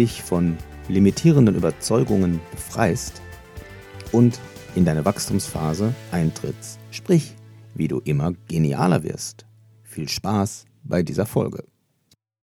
dich von limitierenden Überzeugungen befreist und in deine Wachstumsphase eintrittst, sprich, wie du immer genialer wirst. Viel Spaß bei dieser Folge.